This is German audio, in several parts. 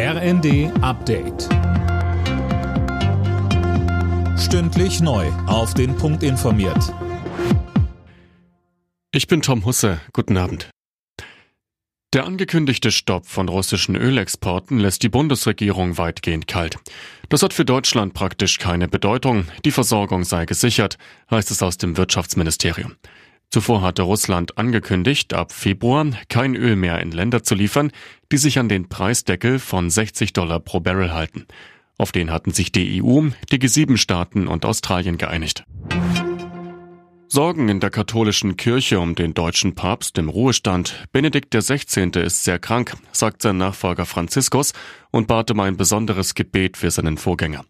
RND Update. Stündlich neu. Auf den Punkt informiert. Ich bin Tom Husse. Guten Abend. Der angekündigte Stopp von russischen Ölexporten lässt die Bundesregierung weitgehend kalt. Das hat für Deutschland praktisch keine Bedeutung. Die Versorgung sei gesichert, heißt es aus dem Wirtschaftsministerium. Zuvor hatte Russland angekündigt, ab Februar kein Öl mehr in Länder zu liefern, die sich an den Preisdeckel von 60 Dollar pro Barrel halten. Auf den hatten sich die EU, die G7-Staaten und Australien geeinigt. Sorgen in der katholischen Kirche um den deutschen Papst im Ruhestand. Benedikt XVI. ist sehr krank, sagt sein Nachfolger Franziskus und bat um ein besonderes Gebet für seinen Vorgänger.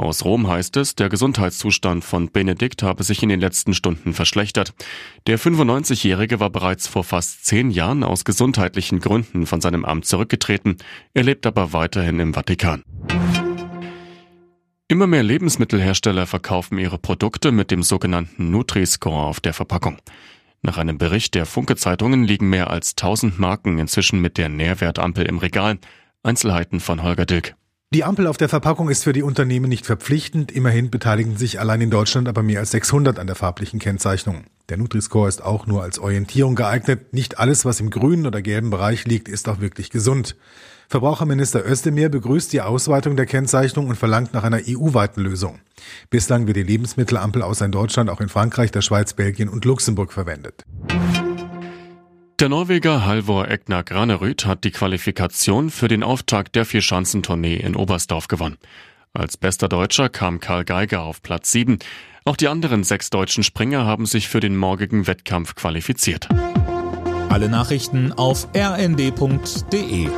Aus Rom heißt es, der Gesundheitszustand von Benedikt habe sich in den letzten Stunden verschlechtert. Der 95-Jährige war bereits vor fast zehn Jahren aus gesundheitlichen Gründen von seinem Amt zurückgetreten. Er lebt aber weiterhin im Vatikan. Immer mehr Lebensmittelhersteller verkaufen ihre Produkte mit dem sogenannten Nutri-Score auf der Verpackung. Nach einem Bericht der Funke-Zeitungen liegen mehr als 1000 Marken inzwischen mit der Nährwertampel im Regal. Einzelheiten von Holger Dilk. Die Ampel auf der Verpackung ist für die Unternehmen nicht verpflichtend. Immerhin beteiligen sich allein in Deutschland aber mehr als 600 an der farblichen Kennzeichnung. Der Nutri-Score ist auch nur als Orientierung geeignet. Nicht alles, was im grünen oder gelben Bereich liegt, ist auch wirklich gesund. Verbraucherminister Özdemir begrüßt die Ausweitung der Kennzeichnung und verlangt nach einer EU-weiten Lösung. Bislang wird die Lebensmittelampel außer in Deutschland auch in Frankreich, der Schweiz, Belgien und Luxemburg verwendet. Der Norweger Halvor Egnar Granerüt hat die Qualifikation für den Auftakt der Vierschanzentournee in Oberstdorf gewonnen. Als bester Deutscher kam Karl Geiger auf Platz 7. Auch die anderen sechs deutschen Springer haben sich für den morgigen Wettkampf qualifiziert. Alle Nachrichten auf rnd.de